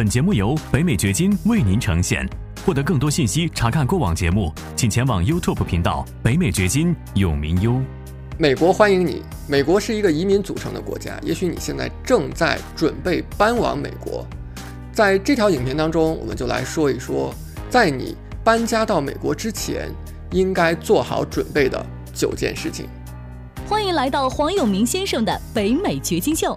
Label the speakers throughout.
Speaker 1: 本节目由北美掘金为您呈现。获得更多信息，查看过往节目，请前往 YouTube 频道“北美掘金”永明优。
Speaker 2: 美国欢迎你。美国是一个移民组成的国家，也许你现在正在准备搬往美国。在这条影片当中，我们就来说一说，在你搬家到美国之前，应该做好准备的九件事情。
Speaker 3: 欢迎来到黄永明先生的北美掘金秀。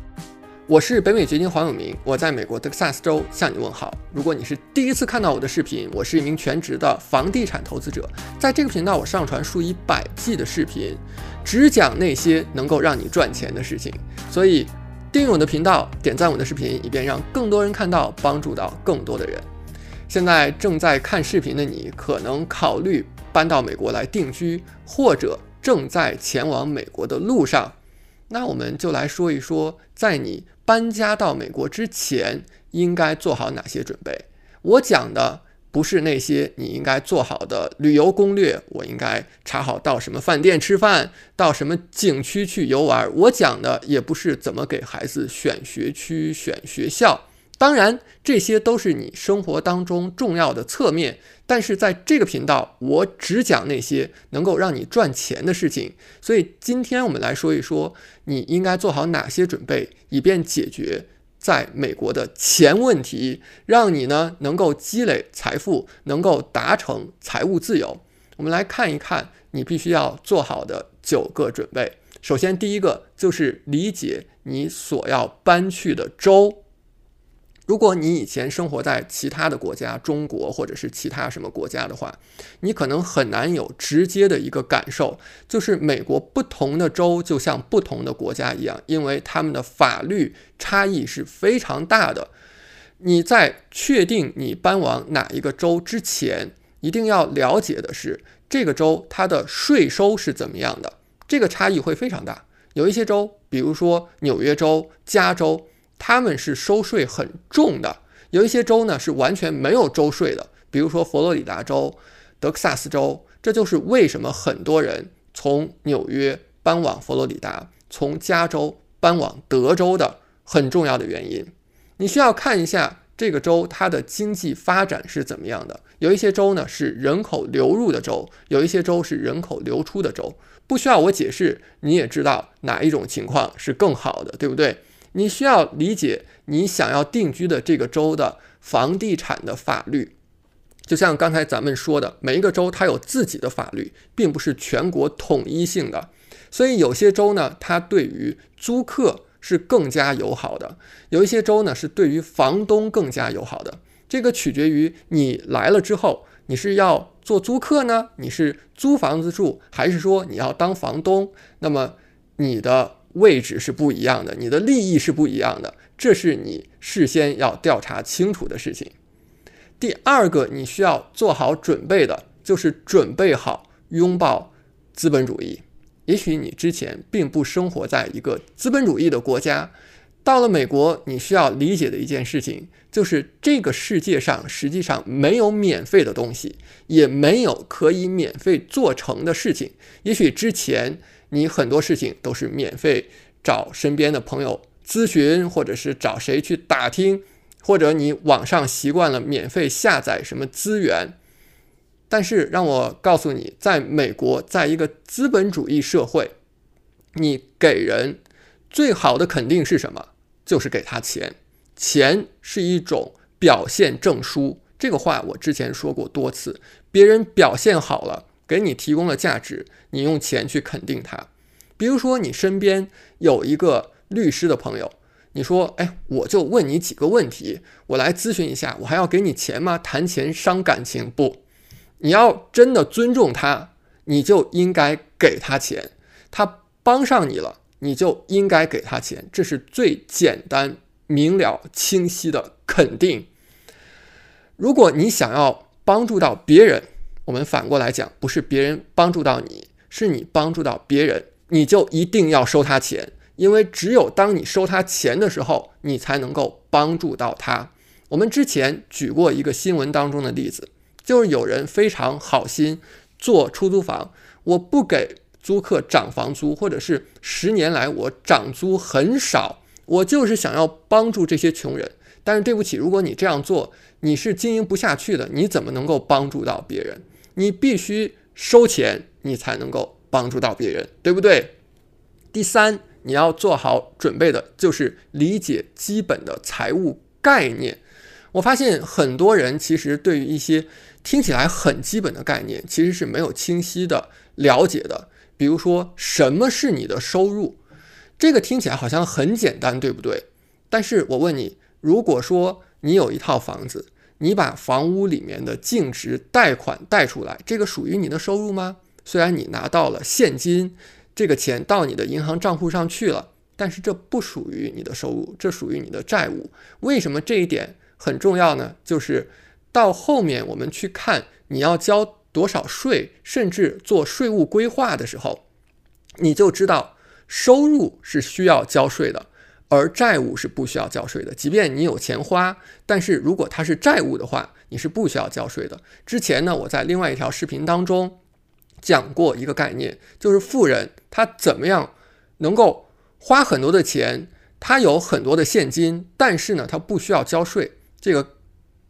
Speaker 2: 我是北美掘金黄永明，我在美国德克萨斯州向你问好。如果你是第一次看到我的视频，我是一名全职的房地产投资者，在这个频道我上传数以百计的视频，只讲那些能够让你赚钱的事情。所以订阅我的频道，点赞我的视频，以便让更多人看到，帮助到更多的人。现在正在看视频的你，可能考虑搬到美国来定居，或者正在前往美国的路上。那我们就来说一说，在你。搬家到美国之前应该做好哪些准备？我讲的不是那些你应该做好的旅游攻略，我应该查好到什么饭店吃饭，到什么景区去游玩。我讲的也不是怎么给孩子选学区、选学校。当然，这些都是你生活当中重要的侧面。但是在这个频道，我只讲那些能够让你赚钱的事情。所以今天我们来说一说，你应该做好哪些准备，以便解决在美国的钱问题，让你呢能够积累财富，能够达成财务自由。我们来看一看你必须要做好的九个准备。首先，第一个就是理解你所要搬去的州。如果你以前生活在其他的国家，中国或者是其他什么国家的话，你可能很难有直接的一个感受，就是美国不同的州就像不同的国家一样，因为他们的法律差异是非常大的。你在确定你搬往哪一个州之前，一定要了解的是这个州它的税收是怎么样的，这个差异会非常大。有一些州，比如说纽约州、加州。他们是收税很重的，有一些州呢是完全没有州税的，比如说佛罗里达州、德克萨斯州。这就是为什么很多人从纽约搬往佛罗里达，从加州搬往德州的很重要的原因。你需要看一下这个州它的经济发展是怎么样的。有一些州呢是人口流入的州，有一些州是人口流出的州。不需要我解释，你也知道哪一种情况是更好的，对不对？你需要理解你想要定居的这个州的房地产的法律，就像刚才咱们说的，每一个州它有自己的法律，并不是全国统一性的。所以有些州呢，它对于租客是更加友好的；有一些州呢，是对于房东更加友好的。这个取决于你来了之后，你是要做租客呢，你是租房子住，还是说你要当房东？那么你的。位置是不一样的，你的利益是不一样的，这是你事先要调查清楚的事情。第二个，你需要做好准备的，就是准备好拥抱资本主义。也许你之前并不生活在一个资本主义的国家，到了美国，你需要理解的一件事情，就是这个世界上实际上没有免费的东西，也没有可以免费做成的事情。也许之前。你很多事情都是免费找身边的朋友咨询，或者是找谁去打听，或者你网上习惯了免费下载什么资源。但是让我告诉你，在美国，在一个资本主义社会，你给人最好的肯定是什么？就是给他钱。钱是一种表现证书，这个话我之前说过多次。别人表现好了。给你提供了价值，你用钱去肯定他。比如说，你身边有一个律师的朋友，你说：“哎，我就问你几个问题，我来咨询一下，我还要给你钱吗？谈钱伤感情不？你要真的尊重他，你就应该给他钱。他帮上你了，你就应该给他钱，这是最简单明了清晰的肯定。如果你想要帮助到别人，我们反过来讲，不是别人帮助到你，是你帮助到别人，你就一定要收他钱，因为只有当你收他钱的时候，你才能够帮助到他。我们之前举过一个新闻当中的例子，就是有人非常好心做出租房，我不给租客涨房租，或者是十年来我涨租很少，我就是想要帮助这些穷人。但是对不起，如果你这样做，你是经营不下去的，你怎么能够帮助到别人？你必须收钱，你才能够帮助到别人，对不对？第三，你要做好准备的就是理解基本的财务概念。我发现很多人其实对于一些听起来很基本的概念，其实是没有清晰的了解的。比如说，什么是你的收入？这个听起来好像很简单，对不对？但是我问你。如果说你有一套房子，你把房屋里面的净值贷款贷出来，这个属于你的收入吗？虽然你拿到了现金，这个钱到你的银行账户上去了，但是这不属于你的收入，这属于你的债务。为什么这一点很重要呢？就是到后面我们去看你要交多少税，甚至做税务规划的时候，你就知道收入是需要交税的。而债务是不需要交税的，即便你有钱花，但是如果它是债务的话，你是不需要交税的。之前呢，我在另外一条视频当中讲过一个概念，就是富人他怎么样能够花很多的钱，他有很多的现金，但是呢，他不需要交税。这个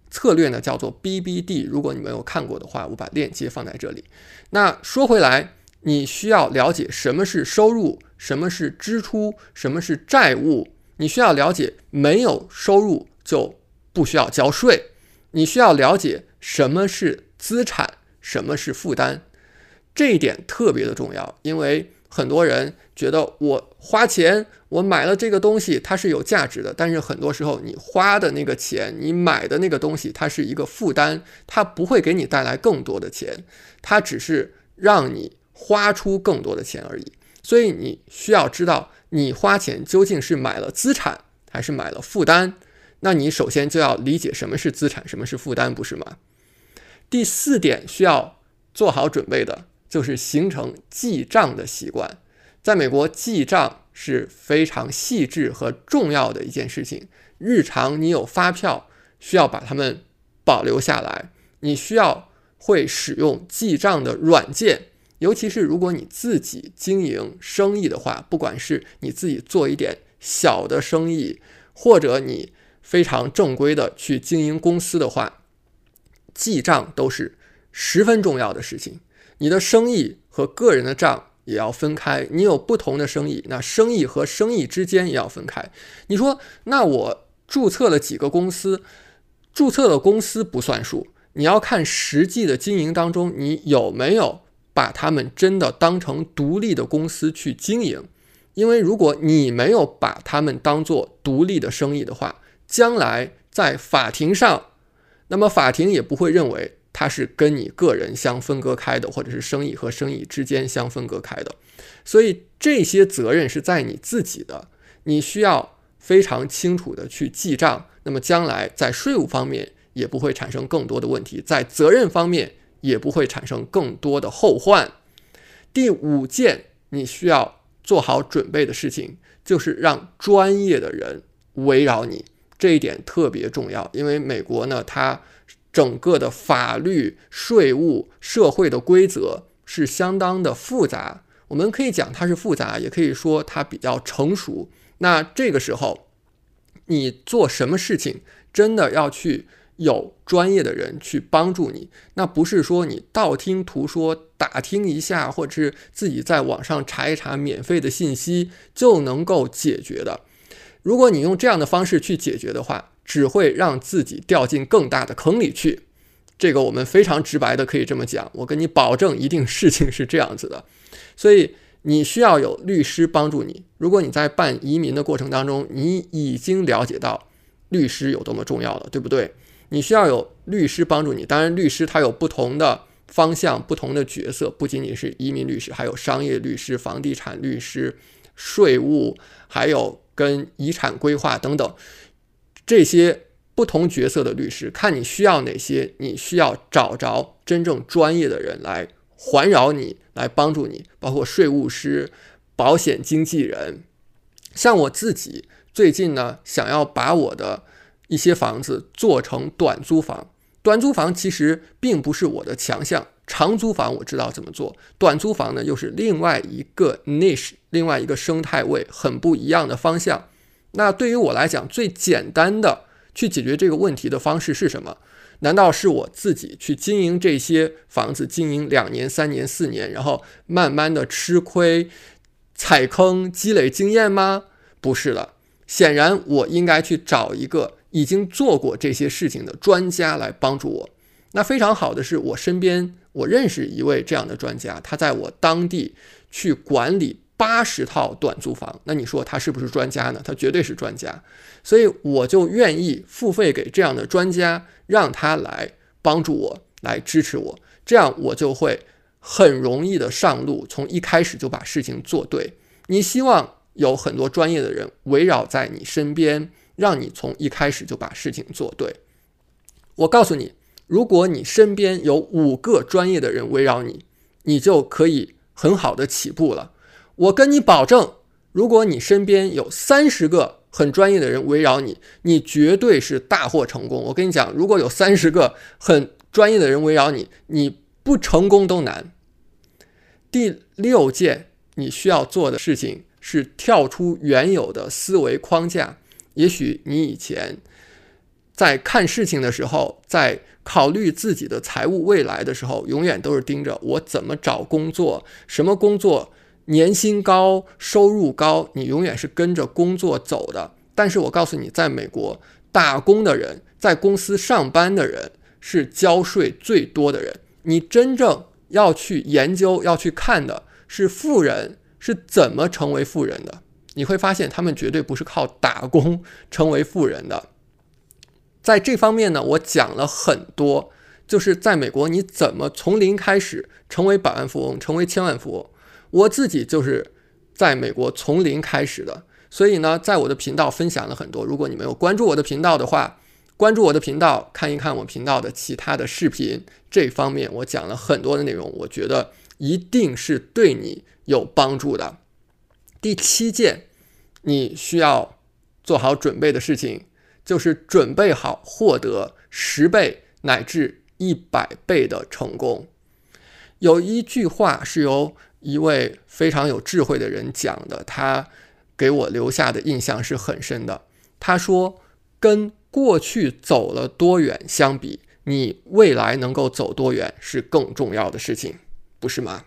Speaker 2: 策略呢叫做 BBD。如果你没有看过的话，我把链接放在这里。那说回来，你需要了解什么是收入。什么是支出？什么是债务？你需要了解，没有收入就不需要交税。你需要了解什么是资产，什么是负担，这一点特别的重要。因为很多人觉得我花钱，我买了这个东西，它是有价值的。但是很多时候，你花的那个钱，你买的那个东西，它是一个负担，它不会给你带来更多的钱，它只是让你花出更多的钱而已。所以你需要知道，你花钱究竟是买了资产还是买了负担？那你首先就要理解什么是资产，什么是负担，不是吗？第四点需要做好准备的就是形成记账的习惯。在美国，记账是非常细致和重要的一件事情。日常你有发票，需要把它们保留下来。你需要会使用记账的软件。尤其是如果你自己经营生意的话，不管是你自己做一点小的生意，或者你非常正规的去经营公司的话，记账都是十分重要的事情。你的生意和个人的账也要分开。你有不同的生意，那生意和生意之间也要分开。你说，那我注册了几个公司，注册的公司不算数，你要看实际的经营当中你有没有。把他们真的当成独立的公司去经营，因为如果你没有把他们当做独立的生意的话，将来在法庭上，那么法庭也不会认为它是跟你个人相分割开的，或者是生意和生意之间相分割开的。所以这些责任是在你自己的，你需要非常清楚的去记账。那么将来在税务方面也不会产生更多的问题，在责任方面。也不会产生更多的后患。第五件你需要做好准备的事情，就是让专业的人围绕你，这一点特别重要。因为美国呢，它整个的法律、税务、社会的规则是相当的复杂。我们可以讲它是复杂，也可以说它比较成熟。那这个时候，你做什么事情，真的要去。有专业的人去帮助你，那不是说你道听途说、打听一下，或者是自己在网上查一查免费的信息就能够解决的。如果你用这样的方式去解决的话，只会让自己掉进更大的坑里去。这个我们非常直白的可以这么讲，我跟你保证，一定事情是这样子的。所以你需要有律师帮助你。如果你在办移民的过程当中，你已经了解到律师有多么重要了，对不对？你需要有律师帮助你，当然律师他有不同的方向、不同的角色，不仅仅是移民律师，还有商业律师、房地产律师、税务，还有跟遗产规划等等这些不同角色的律师，看你需要哪些，你需要找着真正专业的人来环绕你，来帮助你，包括税务师、保险经纪人。像我自己最近呢，想要把我的一些房子做成短租房，短租房其实并不是我的强项。长租房我知道怎么做，短租房呢又是另外一个 niche，另外一个生态位很不一样的方向。那对于我来讲，最简单的去解决这个问题的方式是什么？难道是我自己去经营这些房子，经营两年、三年、四年，然后慢慢的吃亏、踩坑、积累经验吗？不是了，显然我应该去找一个已经做过这些事情的专家来帮助我。那非常好的是我身边。我认识一位这样的专家，他在我当地去管理八十套短租房。那你说他是不是专家呢？他绝对是专家。所以我就愿意付费给这样的专家，让他来帮助我，来支持我。这样我就会很容易的上路，从一开始就把事情做对。你希望有很多专业的人围绕在你身边，让你从一开始就把事情做对。我告诉你。如果你身边有五个专业的人围绕你，你就可以很好的起步了。我跟你保证，如果你身边有三十个很专业的人围绕你，你绝对是大获成功。我跟你讲，如果有三十个很专业的人围绕你，你不成功都难。第六件你需要做的事情是跳出原有的思维框架。也许你以前在看事情的时候，在考虑自己的财务未来的时候，永远都是盯着我怎么找工作，什么工作年薪高、收入高，你永远是跟着工作走的。但是我告诉你，在美国打工的人，在公司上班的人是交税最多的人。你真正要去研究、要去看的是富人是怎么成为富人的。你会发现，他们绝对不是靠打工成为富人的。在这方面呢，我讲了很多，就是在美国你怎么从零开始成为百万富翁，成为千万富翁。我自己就是在美国从零开始的，所以呢，在我的频道分享了很多。如果你没有关注我的频道的话，关注我的频道，看一看我频道的其他的视频，这方面我讲了很多的内容，我觉得一定是对你有帮助的。第七件你需要做好准备的事情。就是准备好获得十倍乃至一百倍的成功。有一句话是由一位非常有智慧的人讲的，他给我留下的印象是很深的。他说：“跟过去走了多远相比，你未来能够走多远是更重要的事情，不是吗？”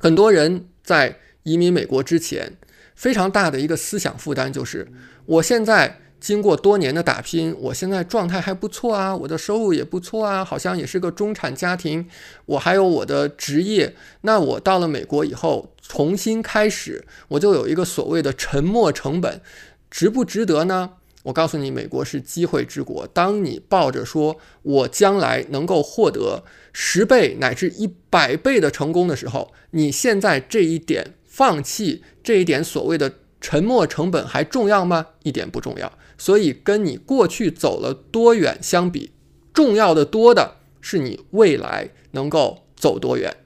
Speaker 2: 很多人在移民美国之前，非常大的一个思想负担就是：我现在。经过多年的打拼，我现在状态还不错啊，我的收入也不错啊，好像也是个中产家庭。我还有我的职业，那我到了美国以后重新开始，我就有一个所谓的沉没成本，值不值得呢？我告诉你，美国是机会之国。当你抱着说我将来能够获得十倍乃至一百倍的成功的时候，你现在这一点放弃，这一点所谓的沉没成本还重要吗？一点不重要。所以，跟你过去走了多远相比，重要的多的是你未来能够走多远。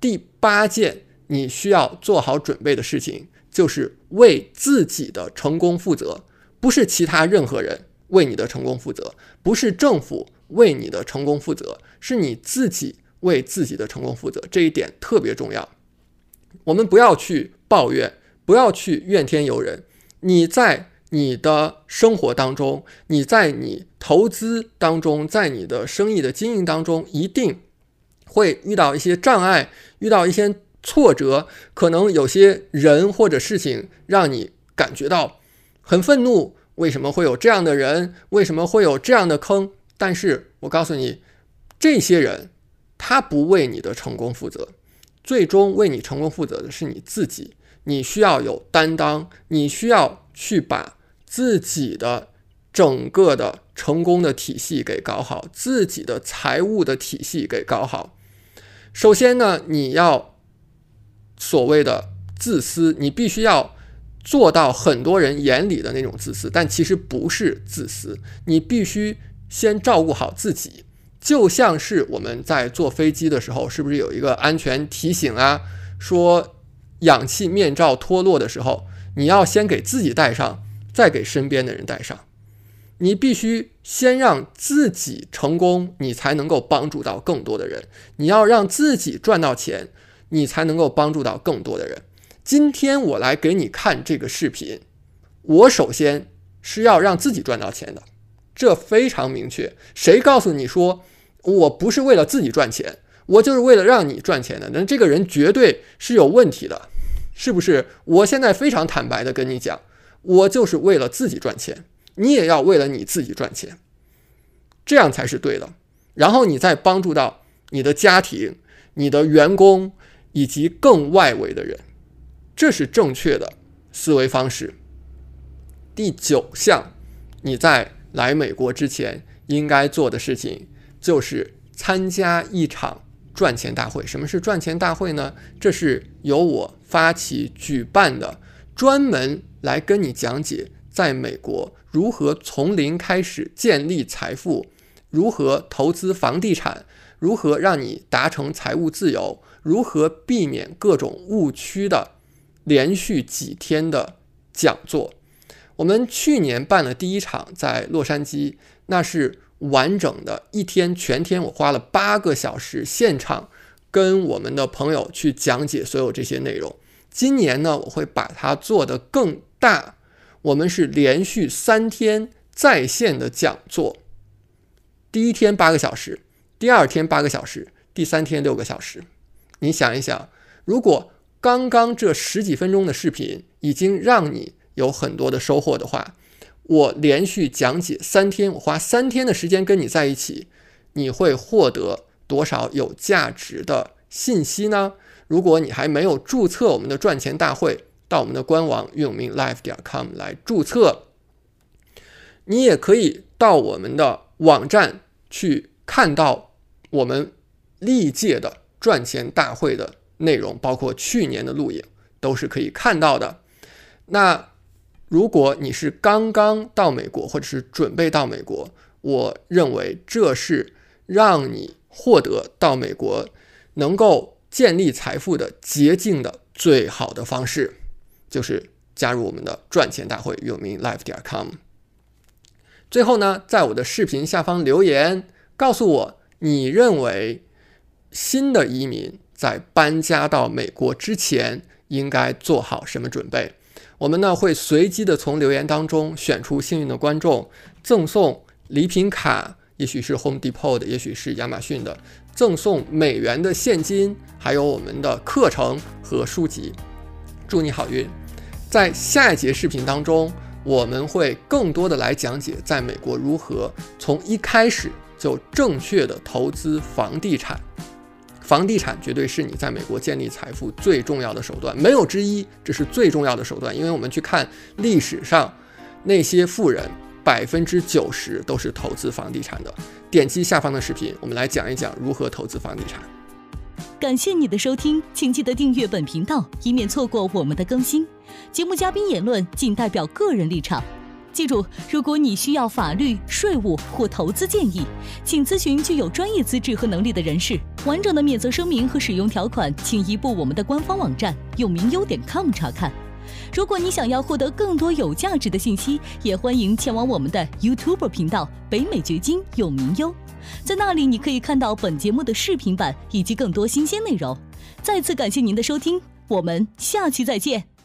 Speaker 2: 第八件你需要做好准备的事情，就是为自己的成功负责，不是其他任何人为你的成功负责，不是政府为你的成功负责，是你自己为自己的成功负责。这一点特别重要。我们不要去抱怨，不要去怨天尤人。你在。你的生活当中，你在你投资当中，在你的生意的经营当中，一定会遇到一些障碍，遇到一些挫折，可能有些人或者事情让你感觉到很愤怒。为什么会有这样的人？为什么会有这样的坑？但是我告诉你，这些人他不为你的成功负责，最终为你成功负责的是你自己。你需要有担当，你需要去把。自己的整个的成功的体系给搞好，自己的财务的体系给搞好。首先呢，你要所谓的自私，你必须要做到很多人眼里的那种自私，但其实不是自私。你必须先照顾好自己，就像是我们在坐飞机的时候，是不是有一个安全提醒啊？说氧气面罩脱落的时候，你要先给自己戴上，再给身边的人戴上。你必须先让自己成功，你才能够帮助到更多的人。你要让自己赚到钱，你才能够帮助到更多的人。今天我来给你看这个视频，我首先是要让自己赚到钱的，这非常明确。谁告诉你说我不是为了自己赚钱，我就是为了让你赚钱的？那这个人绝对是有问题的，是不是？我现在非常坦白的跟你讲，我就是为了自己赚钱。你也要为了你自己赚钱，这样才是对的。然后你再帮助到你的家庭、你的员工以及更外围的人，这是正确的思维方式。第九项，你在来美国之前应该做的事情就是参加一场赚钱大会。什么是赚钱大会呢？这是由我发起举办的，专门来跟你讲解在美国。如何从零开始建立财富？如何投资房地产？如何让你达成财务自由？如何避免各种误区的连续几天的讲座？我们去年办了第一场在洛杉矶，那是完整的一天全天，我花了八个小时现场跟我们的朋友去讲解所有这些内容。今年呢，我会把它做得更大。我们是连续三天在线的讲座，第一天八个小时，第二天八个小时，第三天六个小时。你想一想，如果刚刚这十几分钟的视频已经让你有很多的收获的话，我连续讲解三天，我花三天的时间跟你在一起，你会获得多少有价值的信息呢？如果你还没有注册我们的赚钱大会，到我们的官网运永明 life 点 com 来注册，你也可以到我们的网站去看到我们历届的赚钱大会的内容，包括去年的录影都是可以看到的。那如果你是刚刚到美国，或者是准备到美国，我认为这是让你获得到美国能够建立财富的捷径的最好的方式。就是加入我们的赚钱大会，有名 life 点 com。最后呢，在我的视频下方留言，告诉我你认为新的移民在搬家到美国之前应该做好什么准备。我们呢会随机的从留言当中选出幸运的观众，赠送礼品卡，也许是 Home Depot 的，也许是亚马逊的，赠送美元的现金，还有我们的课程和书籍。祝你好运！在下一节视频当中，我们会更多的来讲解在美国如何从一开始就正确的投资房地产。房地产绝对是你在美国建立财富最重要的手段，没有之一，这是最重要的手段。因为我们去看历史上那些富人，百分之九十都是投资房地产的。点击下方的视频，我们来讲一讲如何投资房地产。
Speaker 3: 感谢你的收听，请记得订阅本频道，以免错过我们的更新。节目嘉宾言论仅代表个人立场。记住，如果你需要法律、税务或投资建议，请咨询具有专业资质和能力的人士。完整的免责声明和使用条款，请移步我们的官方网站永明优点 com 查看。如果你想要获得更多有价值的信息，也欢迎前往我们的 YouTube 频道北美掘金永明优。在那里，你可以看到本节目的视频版以及更多新鲜内容。再次感谢您的收听，我们下期再见。